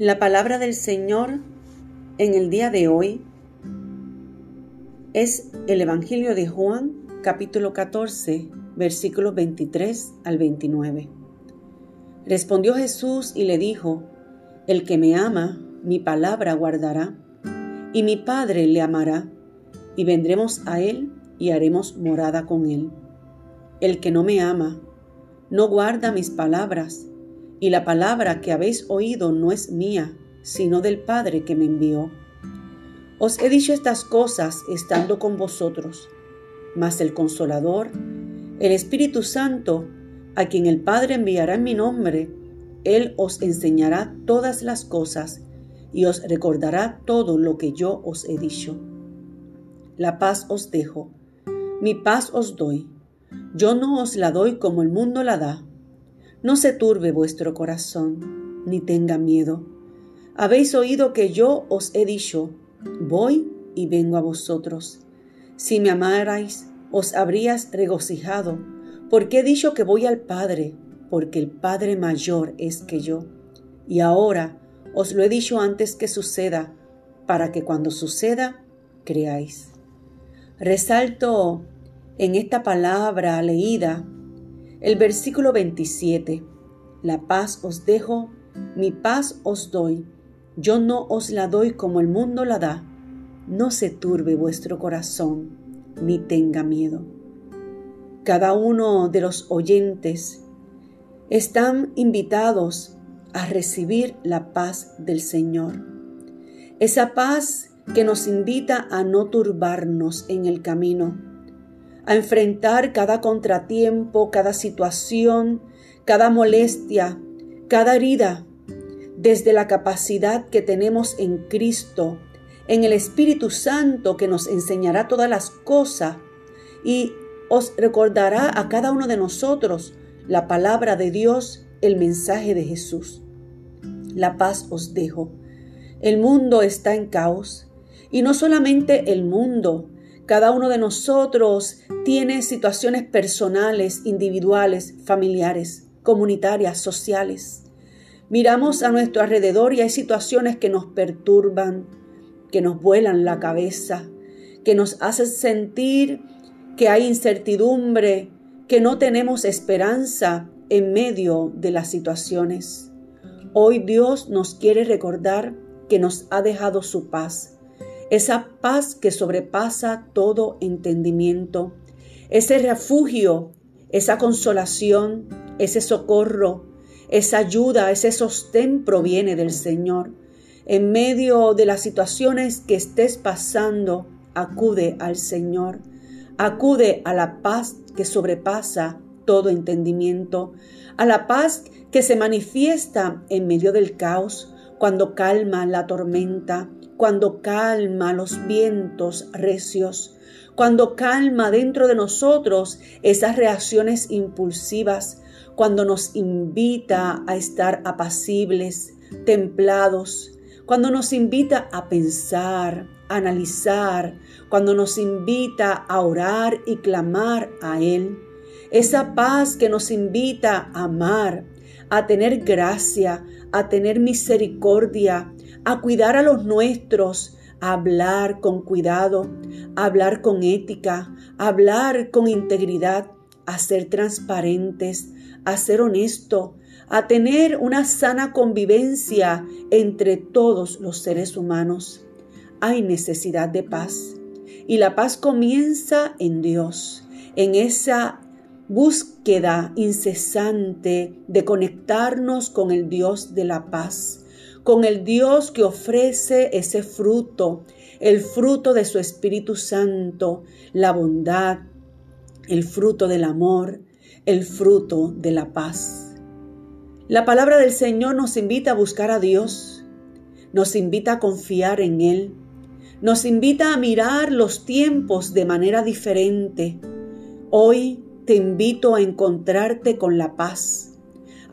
La palabra del Señor en el día de hoy es el Evangelio de Juan, capítulo 14, versículos 23 al 29. Respondió Jesús y le dijo, El que me ama, mi palabra guardará, y mi Padre le amará, y vendremos a él y haremos morada con él. El que no me ama, no guarda mis palabras, y la palabra que habéis oído no es mía, sino del Padre que me envió. Os he dicho estas cosas estando con vosotros, mas el consolador, el Espíritu Santo, a quien el Padre enviará en mi nombre, Él os enseñará todas las cosas y os recordará todo lo que yo os he dicho. La paz os dejo, mi paz os doy. Yo no os la doy como el mundo la da. No se turbe vuestro corazón, ni tenga miedo. Habéis oído que yo os he dicho, voy y vengo a vosotros. Si me amarais, os habrías regocijado, porque he dicho que voy al Padre, porque el Padre mayor es que yo. Y ahora os lo he dicho antes que suceda, para que cuando suceda, creáis. Resalto en esta palabra leída el versículo 27, La paz os dejo, mi paz os doy. Yo no os la doy como el mundo la da. No se turbe vuestro corazón, ni tenga miedo. Cada uno de los oyentes están invitados a recibir la paz del Señor. Esa paz que nos invita a no turbarnos en el camino a enfrentar cada contratiempo, cada situación, cada molestia, cada herida, desde la capacidad que tenemos en Cristo, en el Espíritu Santo que nos enseñará todas las cosas y os recordará a cada uno de nosotros la palabra de Dios, el mensaje de Jesús. La paz os dejo. El mundo está en caos y no solamente el mundo, cada uno de nosotros tiene situaciones personales, individuales, familiares, comunitarias, sociales. Miramos a nuestro alrededor y hay situaciones que nos perturban, que nos vuelan la cabeza, que nos hacen sentir que hay incertidumbre, que no tenemos esperanza en medio de las situaciones. Hoy Dios nos quiere recordar que nos ha dejado su paz, esa paz que sobrepasa todo entendimiento, ese refugio, esa consolación, ese socorro, esa ayuda, ese sostén proviene del Señor. En medio de las situaciones que estés pasando, acude al Señor, acude a la paz que sobrepasa todo entendimiento, a la paz que se manifiesta en medio del caos, cuando calma la tormenta, cuando calma los vientos recios, cuando calma dentro de nosotros esas reacciones impulsivas, cuando nos invita a estar apacibles, templados, cuando nos invita a pensar, analizar, cuando nos invita a orar y clamar a Él. Esa paz que nos invita a amar, a tener gracia, a tener misericordia, a cuidar a los nuestros, a hablar con cuidado, a hablar con ética, a hablar con integridad, a ser transparentes, a ser honesto, a tener una sana convivencia entre todos los seres humanos. Hay necesidad de paz y la paz comienza en Dios, en esa búsqueda incesante de conectarnos con el Dios de la paz, con el Dios que ofrece ese fruto, el fruto de su Espíritu Santo, la bondad, el fruto del amor, el fruto de la paz. La palabra del Señor nos invita a buscar a Dios, nos invita a confiar en Él, nos invita a mirar los tiempos de manera diferente. Hoy te invito a encontrarte con la paz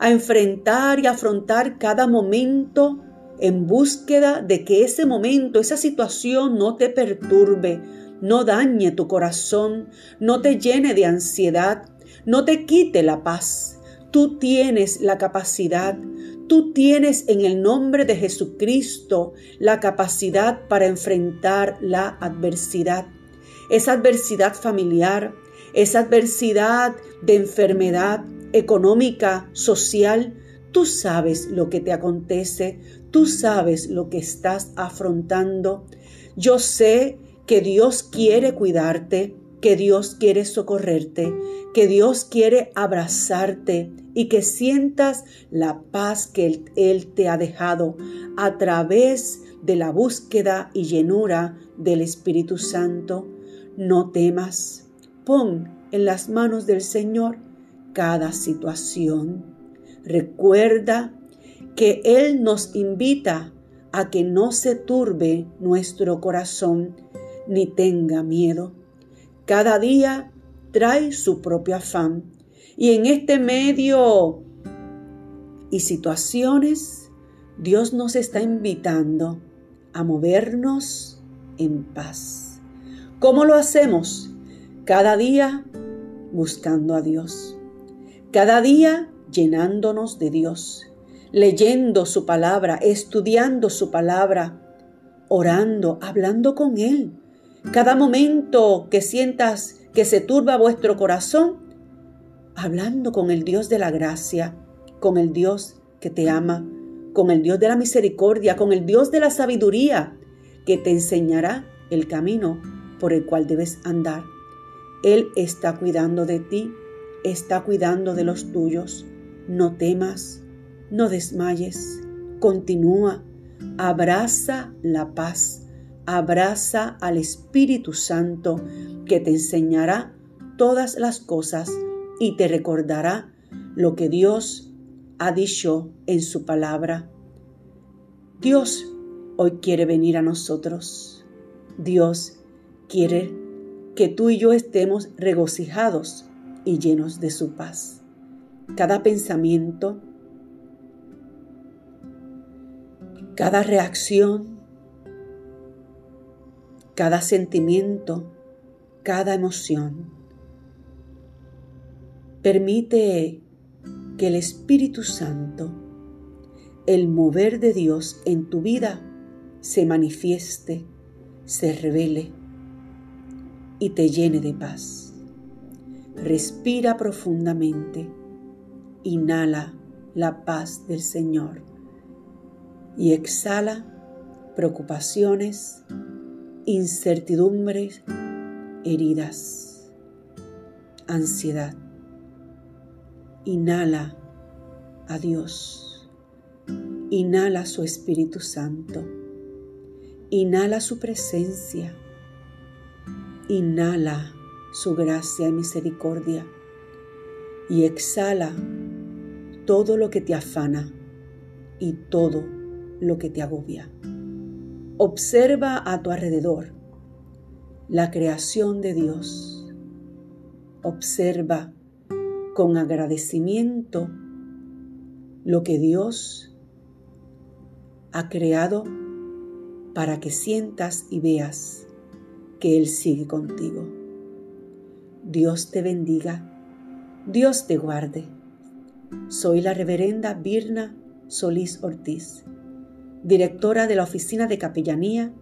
a enfrentar y afrontar cada momento en búsqueda de que ese momento, esa situación no te perturbe, no dañe tu corazón, no te llene de ansiedad, no te quite la paz. Tú tienes la capacidad, Tú tienes en el nombre de Jesucristo la capacidad para enfrentar la adversidad. Esa adversidad familiar, esa adversidad de enfermedad económica, social. Tú sabes lo que te acontece, tú sabes lo que estás afrontando. Yo sé que Dios quiere cuidarte, que Dios quiere socorrerte, que Dios quiere abrazarte y que sientas la paz que Él, te ha dejado a través de la búsqueda y llenura del Espíritu Santo. No temas, pon en las manos del Señor cada situación. Recuerda que Él nos invita a que no se turbe nuestro corazón ni tenga miedo. Cada día trae su propio afán. Y en este medio y situaciones, Dios nos está invitando a movernos en paz. ¿Cómo lo hacemos? Cada día buscando a Dios. Cada día llenándonos de Dios, leyendo su palabra, estudiando su palabra, orando, hablando con Él, cada momento que sientas que se turba vuestro corazón, hablando con el Dios de la gracia, con el Dios que te ama, con el Dios de la misericordia, con el Dios de la sabiduría, que te enseñará el camino por el cual debes andar. Él está cuidando de ti, está cuidando de los tuyos. No temas, no desmayes, continúa, abraza la paz abraza al Espíritu Santo que te enseñará todas las cosas y te recordará lo que Dios ha dicho en su palabra. Dios hoy quiere venir a nosotros. Dios quiere que tú y yo estemos regocijados y llenos de su paz. Cada pensamiento, cada reacción, cada sentimiento, cada emoción. Permite que el Espíritu Santo, el mover de Dios en tu vida, se manifieste, se revele y te llene de paz. Respira profundamente, inhala la paz del Señor y exhala preocupaciones, incertidumbres, heridas, ansiedad. Inhala a Dios. Inhala su Espíritu Santo. Inhala su presencia. Inhala su gracia y misericordia. Y exhala todo lo que te afana y todo lo que te agobia. Observa a tu alrededor la creación de Dios. Observa con agradecimiento lo que Dios ha creado para que sientas y veas que Él sigue contigo. Dios te bendiga, Dios te guarde. Soy la reverenda Birna Solís Ortiz directora de la Oficina de Capellanía,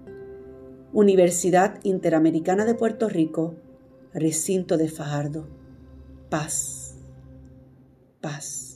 Universidad Interamericana de Puerto Rico, recinto de Fajardo. Paz, paz.